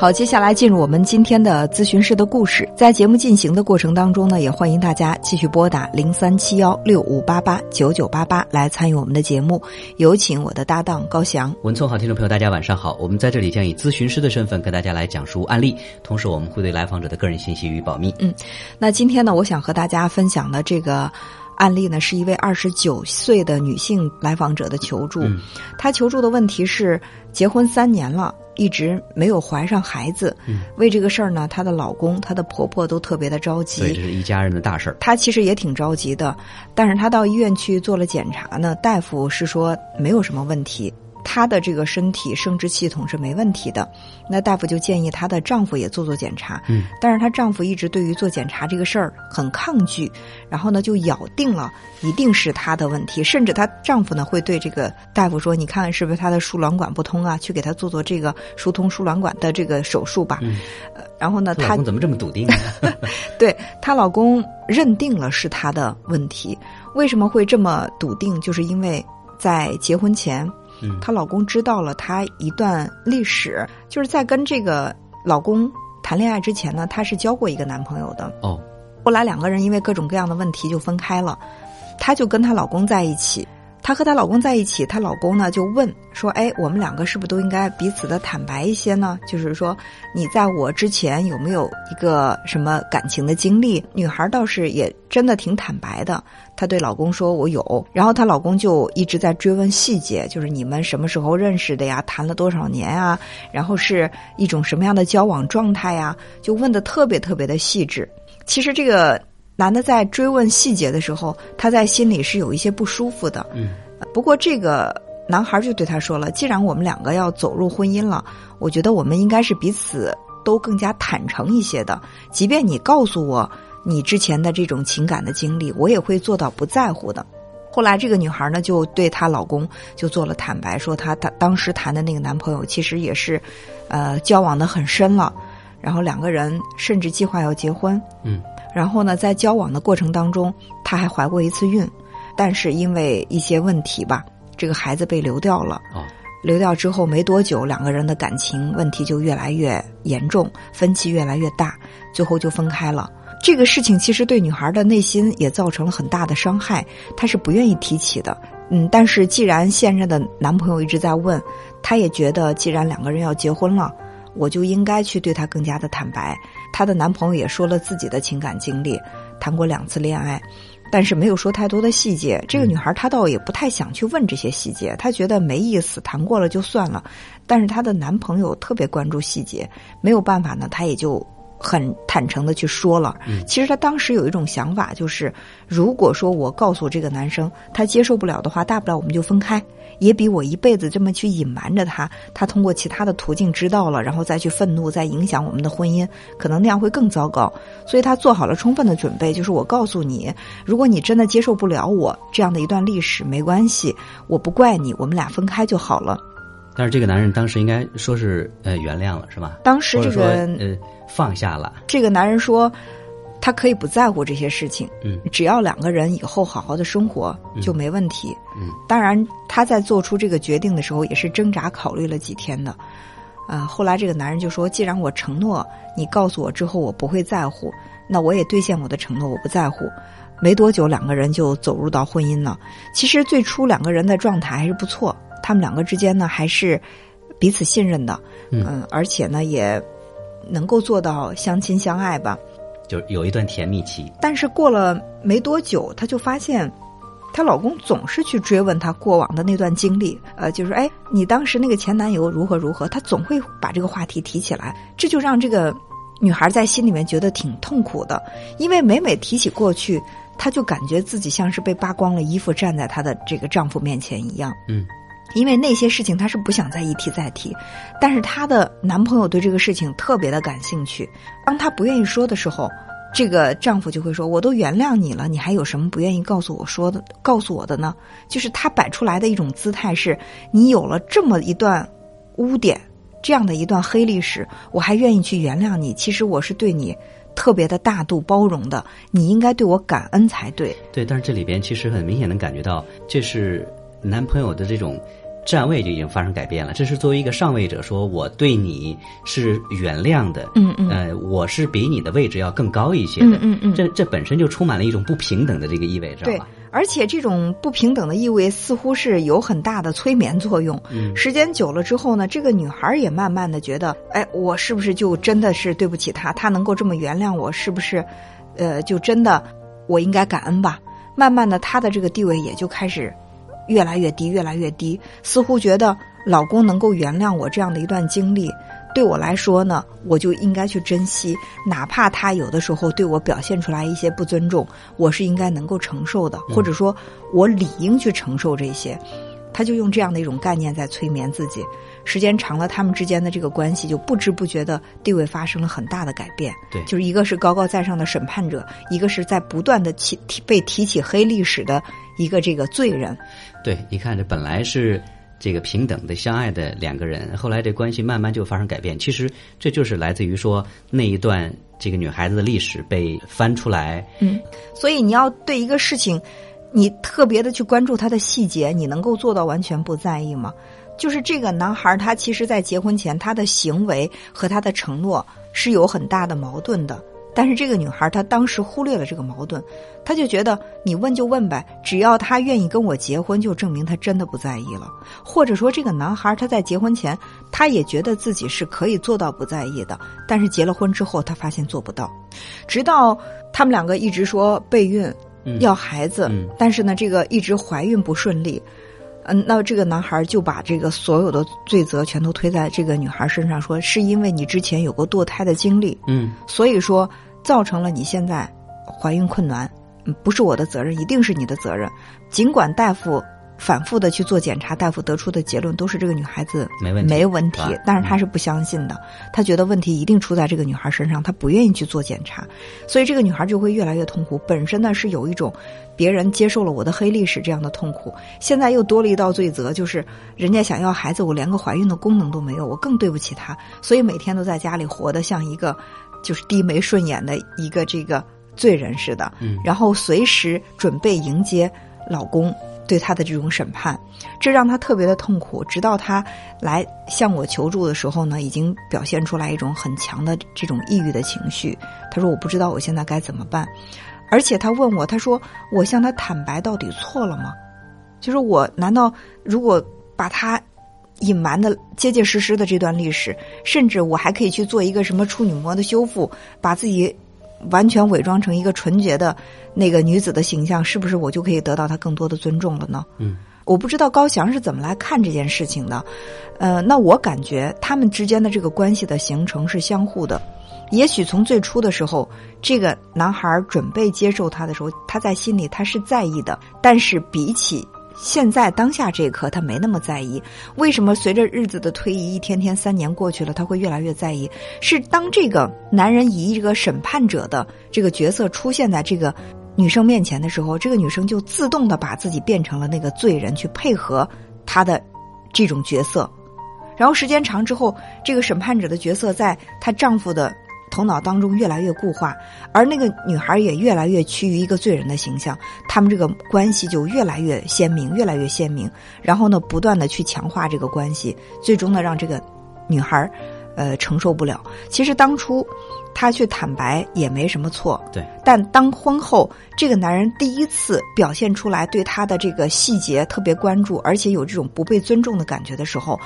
好，接下来进入我们今天的咨询师的故事。在节目进行的过程当中呢，也欢迎大家继续拨打零三七幺六五八八九九八八来参与我们的节目。有请我的搭档高翔。文聪好，听众朋友，大家晚上好。我们在这里将以咨询师的身份跟大家来讲述案例，同时我们会对来访者的个人信息予以保密。嗯，那今天呢，我想和大家分享的这个案例呢，是一位二十九岁的女性来访者的求助。嗯她求助的问题是，结婚三年了，一直没有怀上孩子。嗯，为这个事儿呢，她的老公、她的婆婆都特别的着急。对这。是一家人的大事儿。她其实也挺着急的，但是她到医院去做了检查呢，大夫是说没有什么问题。她的这个身体生殖系统是没问题的，那大夫就建议她的丈夫也做做检查。嗯，但是她丈夫一直对于做检查这个事儿很抗拒，然后呢就咬定了一定是她的问题，甚至她丈夫呢会对这个大夫说：“你看看是不是她的输卵管不通啊？去给她做做这个疏通输卵管的这个手术吧。嗯，呃然后呢，她怎么这么笃定呢？对她老公认定了是她的问题，为什么会这么笃定？就是因为在结婚前，嗯她老公知道了她一段历史，就是在跟这个老公谈恋爱之前呢，她是交过一个男朋友的。哦，后来两个人因为各种各样的问题就分开了，她就跟她老公在一起。她和她老公在一起，她老公呢就问说：“哎，我们两个是不是都应该彼此的坦白一些呢？就是说，你在我之前有没有一个什么感情的经历？”女孩倒是也真的挺坦白的，她对老公说：“我有。”然后她老公就一直在追问细节，就是你们什么时候认识的呀？谈了多少年啊？然后是一种什么样的交往状态呀？就问的特别特别的细致。其实这个男的在追问细节的时候，他在心里是有一些不舒服的。嗯不过这个男孩就对他说了：“既然我们两个要走入婚姻了，我觉得我们应该是彼此都更加坦诚一些的。即便你告诉我你之前的这种情感的经历，我也会做到不在乎的。”后来，这个女孩呢就对她老公就做了坦白，说她她当时谈的那个男朋友其实也是，呃，交往的很深了，然后两个人甚至计划要结婚。嗯然后呢，在交往的过程当中，她还怀过一次孕，但是因为一些问题吧，这个孩子被流掉了。哦，流掉之后没多久，两个人的感情问题就越来越严重，分歧越来越大，最后就分开了。这个事情其实对女孩的内心也造成了很大的伤害，她是不愿意提起的。嗯，但是既然现任的男朋友一直在问，她也觉得既然两个人要结婚了，我就应该去对她更加的坦白。她的男朋友也说了自己的情感经历，谈过两次恋爱，但是没有说太多的细节。这个女孩她倒也不太想去问这些细节，她觉得没意思，谈过了就算了。但是她的男朋友特别关注细节，没有办法呢，她也就很坦诚的去说了。嗯其实她当时有一种想法，就是如果说我告诉这个男生他接受不了的话，大不了我们就分开，也比我一辈子这么去隐瞒着他，他通过其他的途径知道了，然后再去愤怒，再影响我们的婚姻，可能那样会更糟糕。所以她做好了充分的准备，就是我告诉你，如果你真的接受不了我这样的一段历史，没关系，我不怪你，我们俩分开就好了。但是这个男人当时应该说是呃原谅了是吧？当时这或者说个呃放下了。这个男人说，他可以不在乎这些事情，嗯只要两个人以后好好的生活嗯就没问题。嗯当然，他在做出这个决定的时候也是挣扎考虑了几天的。啊、后来这个男人就说：“既然我承诺你告诉我之后我不会在乎，那我也兑现我的承诺，我不在乎。”没多久，两个人就走入到婚姻了。其实最初两个人的状态还是不错，他们两个之间呢还是彼此信任的，嗯而且呢也能够做到相亲相爱吧。就有一段甜蜜期。但是过了没多久，她就发现，她老公总是去追问她过往的那段经历，呃，就是哎，你当时那个前男友如何如何，她总会把这个话题提起来，这就让这个女孩在心里面觉得挺痛苦的，因为每每提起过去，她就感觉自己像是被扒光了衣服站在她的这个丈夫面前一样。嗯因为那些事情她是不想再一提再提，但是她的男朋友对这个事情特别的感兴趣。当她不愿意说的时候，这个丈夫就会说：“我都原谅你了，你还有什么不愿意告诉我说的？告诉我的呢？”就是他摆出来的一种姿态是：你有了这么一段污点，这样的一段黑历史，我还愿意去原谅你。其实我是对你特别的大度包容的，你应该对我感恩才对。对，但是这里边其实很明显能感觉到，这是男朋友的这种。站位就已经发生改变了，这是作为一个上位者说，我对你是原谅的，嗯嗯，呃，我是比你的位置要更高一些的，嗯嗯，这这本身就充满了一种不平等的这个意味，知道吧？而且这种不平等的意味似乎是有很大的催眠作用。嗯，时间久了之后呢，这个女孩也慢慢的觉得，哎，我是不是就真的是对不起他？他能够这么原谅我，是不是，呃，就真的我应该感恩吧？慢慢的，她的这个地位也就开始。越来越低，越来越低，似乎觉得老公能够原谅我这样的一段经历，对我来说呢，我就应该去珍惜，哪怕他有的时候对我表现出来一些不尊重，我是应该能够承受的，或者说，我理应去承受这些。他就用这样的一种概念在催眠自己。时间长了，他们之间的这个关系就不知不觉的地位发生了很大的改变。对，就是一个是高高在上的审判者，一个是在不断的提提被提起黑历史的一个这个罪人。对，你看这本来是这个平等的相爱的两个人，后来这关系慢慢就发生改变。其实这就是来自于说那一段这个女孩子的历史被翻出来。嗯，所以你要对一个事情，你特别的去关注它的细节，你能够做到完全不在意吗？就是这个男孩，他其实，在结婚前，他的行为和他的承诺是有很大的矛盾的。但是这个女孩，她当时忽略了这个矛盾，她就觉得你问就问呗，只要他愿意跟我结婚，就证明他真的不在意了。或者说，这个男孩他在结婚前，他也觉得自己是可以做到不在意的，但是结了婚之后，他发现做不到。直到他们两个一直说备孕要孩子，但是呢，这个一直怀孕不顺利。嗯，那这个男孩就把这个所有的罪责全都推在这个女孩身上，说是因为你之前有过堕胎的经历，嗯，所以说造成了你现在怀孕困难，不是我的责任，一定是你的责任，尽管大夫。反复的去做检查，大夫得出的结论都是这个女孩子没问题，没问题。但是他是不相信的，他觉得问题一定出在这个女孩身上，他不愿意去做检查，所以这个女孩就会越来越痛苦。本身呢是有一种别人接受了我的黑历史这样的痛苦，现在又多了一道罪责，就是人家想要孩子，我连个怀孕的功能都没有，我更对不起她，所以每天都在家里活得像一个就是低眉顺眼的一个这个罪人似的，嗯，然后随时准备迎接老公。对他的这种审判，这让他特别的痛苦。直到他来向我求助的时候呢，已经表现出来一种很强的这种抑郁的情绪。他说：“我不知道我现在该怎么办。”而且他问我：“他说我向他坦白到底错了吗？就是我难道如果把他隐瞒的结结实实的这段历史，甚至我还可以去做一个什么处女膜的修复，把自己。”完全伪装成一个纯洁的那个女子的形象，是不是我就可以得到她更多的尊重了呢？嗯，我不知道高翔是怎么来看这件事情的。呃，那我感觉他们之间的这个关系的形成是相互的。也许从最初的时候，这个男孩准备接受他的时候，他在心里他是在意的，但是比起。现在当下这一刻，他没那么在意。为什么随着日子的推移，一天天三年过去了，他会越来越在意？是当这个男人以这个审判者的这个角色出现在这个女生面前的时候，这个女生就自动的把自己变成了那个罪人，去配合他的这种角色。然后时间长之后，这个审判者的角色在她丈夫的。头脑当中越来越固化，而那个女孩也越来越趋于一个罪人的形象，他们这个关系就越来越鲜明，越来越鲜明。然后呢，不断的去强化这个关系，最终呢，让这个女孩呃承受不了。其实当初她去坦白也没什么错，对。但当婚后这个男人第一次表现出来对她的这个细节特别关注，而且有这种不被尊重的感觉的时候，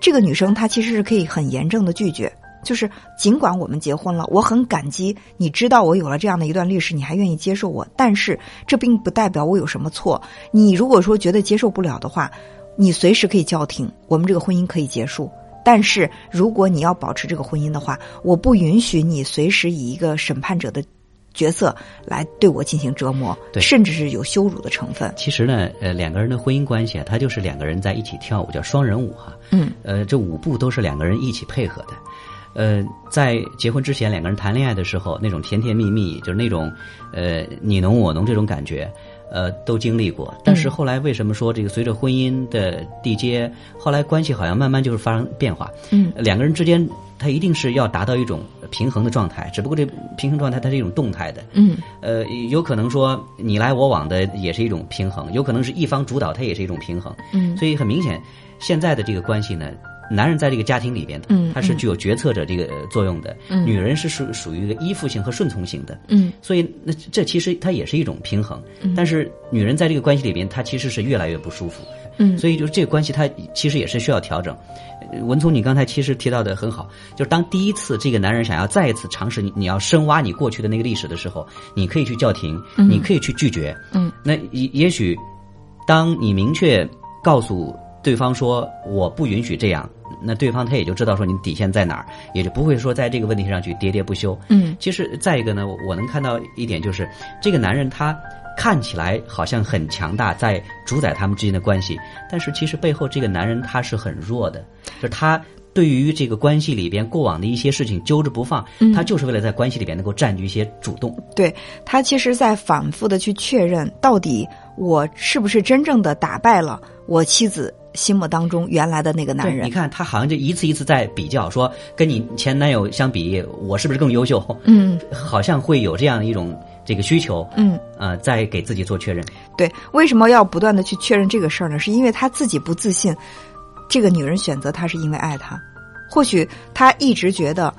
这个女生她其实是可以很严正的拒绝。就是尽管我们结婚了，我很感激你知道我有了这样的一段历史，你还愿意接受我，但是这并不代表我有什么错。你如果说觉得接受不了的话，你随时可以叫停，我们这个婚姻可以结束。但是如果你要保持这个婚姻的话，我不允许你随时以一个审判者的角色来对我进行折磨，甚至是有羞辱的成分。其实呢，呃，两个人的婚姻关系啊，它就是两个人在一起跳舞，叫双人舞哈。嗯，呃，这舞步都是两个人一起配合的。呃，在结婚之前两个人谈恋爱的时候，那种甜甜蜜蜜，就是那种呃你侬我侬这种感觉，呃，都经历过。但是后来为什么说这个随着婚姻的缔结，后来关系好像慢慢就是发生变化？嗯，两个人之间他一定是要达到一种平衡的状态，只不过这平衡状态它是一种动态的。嗯，呃，有可能说你来我往的也是一种平衡，有可能是一方主导，它也是一种平衡。嗯，所以很明显，现在的这个关系呢。男人在这个家庭里边，嗯，他是具有决策者这个作用的，嗯，女人是属属于一个依附性和顺从型的，嗯，所以那这其实它也是一种平衡，但是女人在这个关系里边，她其实是越来越不舒服，嗯，所以就是这个关系它其实也是需要调整。文聪，你刚才其实提到的很好，就是当第一次这个男人想要再一次尝试你你要深挖你过去的那个历史的时候，你可以去叫停，你可以去拒绝，嗯，那也也许当你明确告诉对方说我不允许这样。那对方他也就知道说你底线在哪儿，也就不会说在这个问题上去喋喋不休。嗯，其实再一个呢，我能看到一点就是，这个男人他看起来好像很强大，在主宰他们之间的关系，但是其实背后这个男人他是很弱的，就是他对于这个关系里边过往的一些事情揪着不放，他就是为了在关系里边能够占据一些主动。对他其实在反复的去确认，到底我是不是真正的打败了我妻子。心目当中原来的那个男人，你看他好像就一次一次在比较，说跟你前男友相比，我是不是更优秀？嗯，好像会有这样一种这个需求。嗯，呃，在给自己做确认。对，为什么要不断的去确认这个事儿呢？是因为他自己不自信，这个女人选择他是因为爱他，或许他一直觉得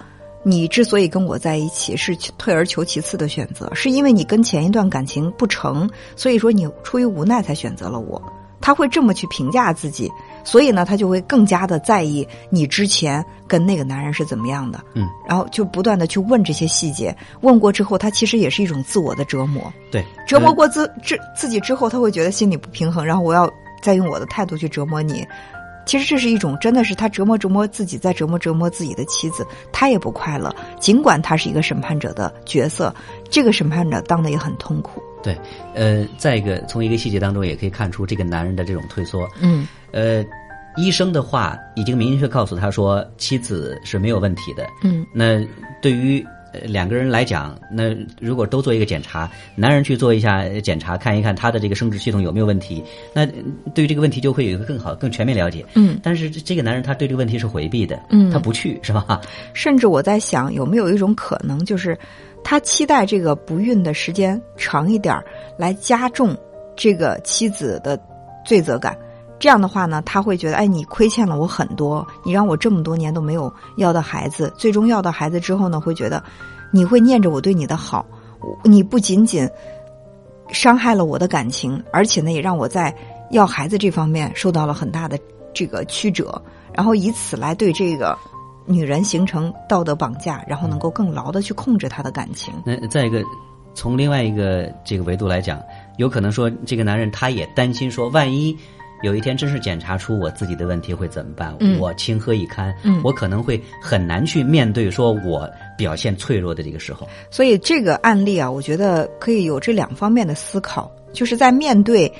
你之所以跟我在一起是退而求其次的选择，是因为你跟前一段感情不成，所以说你出于无奈才选择了我。他会这么去评价自己，所以呢，他就会更加的在意你之前跟那个男人是怎么样的，嗯，然后就不断的去问这些细节。问过之后，他其实也是一种自我的折磨，对，折磨过自自自己之后，他会觉得心里不平衡，然后我要再用我的态度去折磨你。其实这是一种，真的是他折磨折磨自己，再折磨折磨自己的妻子，他也不快乐。尽管他是一个审判者的角色，这个审判者当的也很痛苦。对，呃，再一个，从一个细节当中也可以看出这个男人的这种退缩。嗯，呃，医生的话已经明确告诉他说妻子是没有问题的。嗯，那对于两个人来讲，那如果都做一个检查，男人去做一下检查，看一看他的这个生殖系统有没有问题，那对于这个问题就会有一个更好、更全面了解。嗯，但是这个男人他对这个问题是回避的。嗯，他不去是吧？甚至我在想，有没有一种可能就是。他期待这个不孕的时间长一点儿，来加重这个妻子的罪责感。这样的话呢，他会觉得，哎，你亏欠了我很多，你让我这么多年都没有要到孩子，最终要到孩子之后呢，会觉得你会念着我对你的好，你不仅仅伤害了我的感情，而且呢，也让我在要孩子这方面受到了很大的这个曲折，然后以此来对这个。女人形成道德绑架，然后能够更牢的去控制他的感情。那再一个，从另外一个这个维度来讲，有可能说这个男人他也担心说，万一有一天真是检查出我自己的问题会怎么办？我情何以堪？我可能会很难去面对说我表现脆弱的这个时候。所以这个案例啊，我觉得可以有这两方面的思考，就是在面对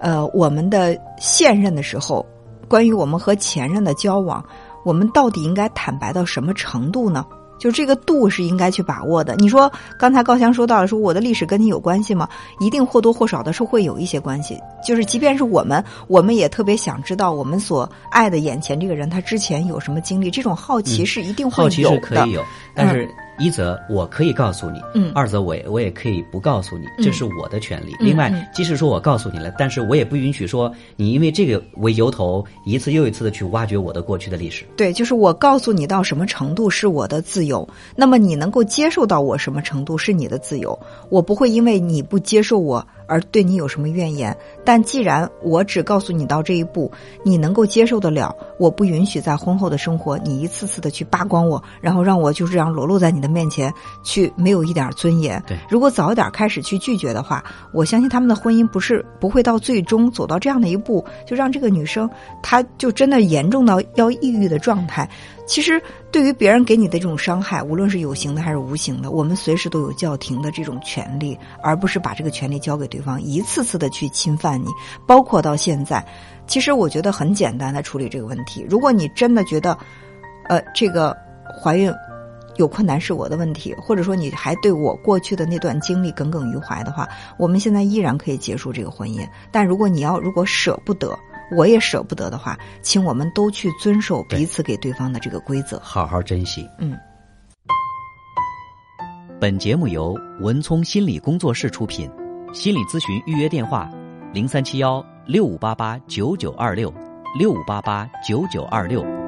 呃我们的现任的时候，关于我们和前任的交往。我们到底应该坦白到什么程度呢？就这个度是应该去把握的。你说刚才高翔说到了，说我的历史跟你有关系吗？一定或多或少的是会有一些关系。就是即便是我们，我们也特别想知道我们所爱的眼前这个人他之前有什么经历。这种好奇是一定会有的。好奇是可以有，但是。一则我可以告诉你，嗯，二则我我也可以不告诉你，这是我的权利。另外，即使说我告诉你了，但是我也不允许说你因为这个为由头，一次又一次的去挖掘我的过去的历史。对，就是我告诉你到什么程度是我的自由，那么你能够接受到我什么程度是你的自由。我不会因为你不接受我。而对你有什么怨言？但既然我只告诉你到这一步，你能够接受得了，我不允许在婚后的生活你一次次的去扒光我，然后让我就这样裸露在你的面前，去没有一点尊严。对，如果早一点开始去拒绝的话，我相信他们的婚姻不是不会到最终走到这样的一步，就让这个女生她就真的严重到要抑郁的状态。其实，对于别人给你的这种伤害，无论是有形的还是无形的，我们随时都有叫停的这种权利，而不是把这个权利交给对方，一次次的去侵犯你。包括到现在，其实我觉得很简单的处理这个问题。如果你真的觉得，呃，这个怀孕有困难是我的问题，或者说你还对我过去的那段经历耿耿于怀的话，我们现在依然可以结束这个婚姻。但如果你要如果舍不得，我也舍不得的话，请我们都去遵守彼此给对方的这个规则，好好珍惜。嗯。本节目由文聪心理工作室出品，心理咨询预约电话：零三七幺六五八八九九二六六五八八九九二六。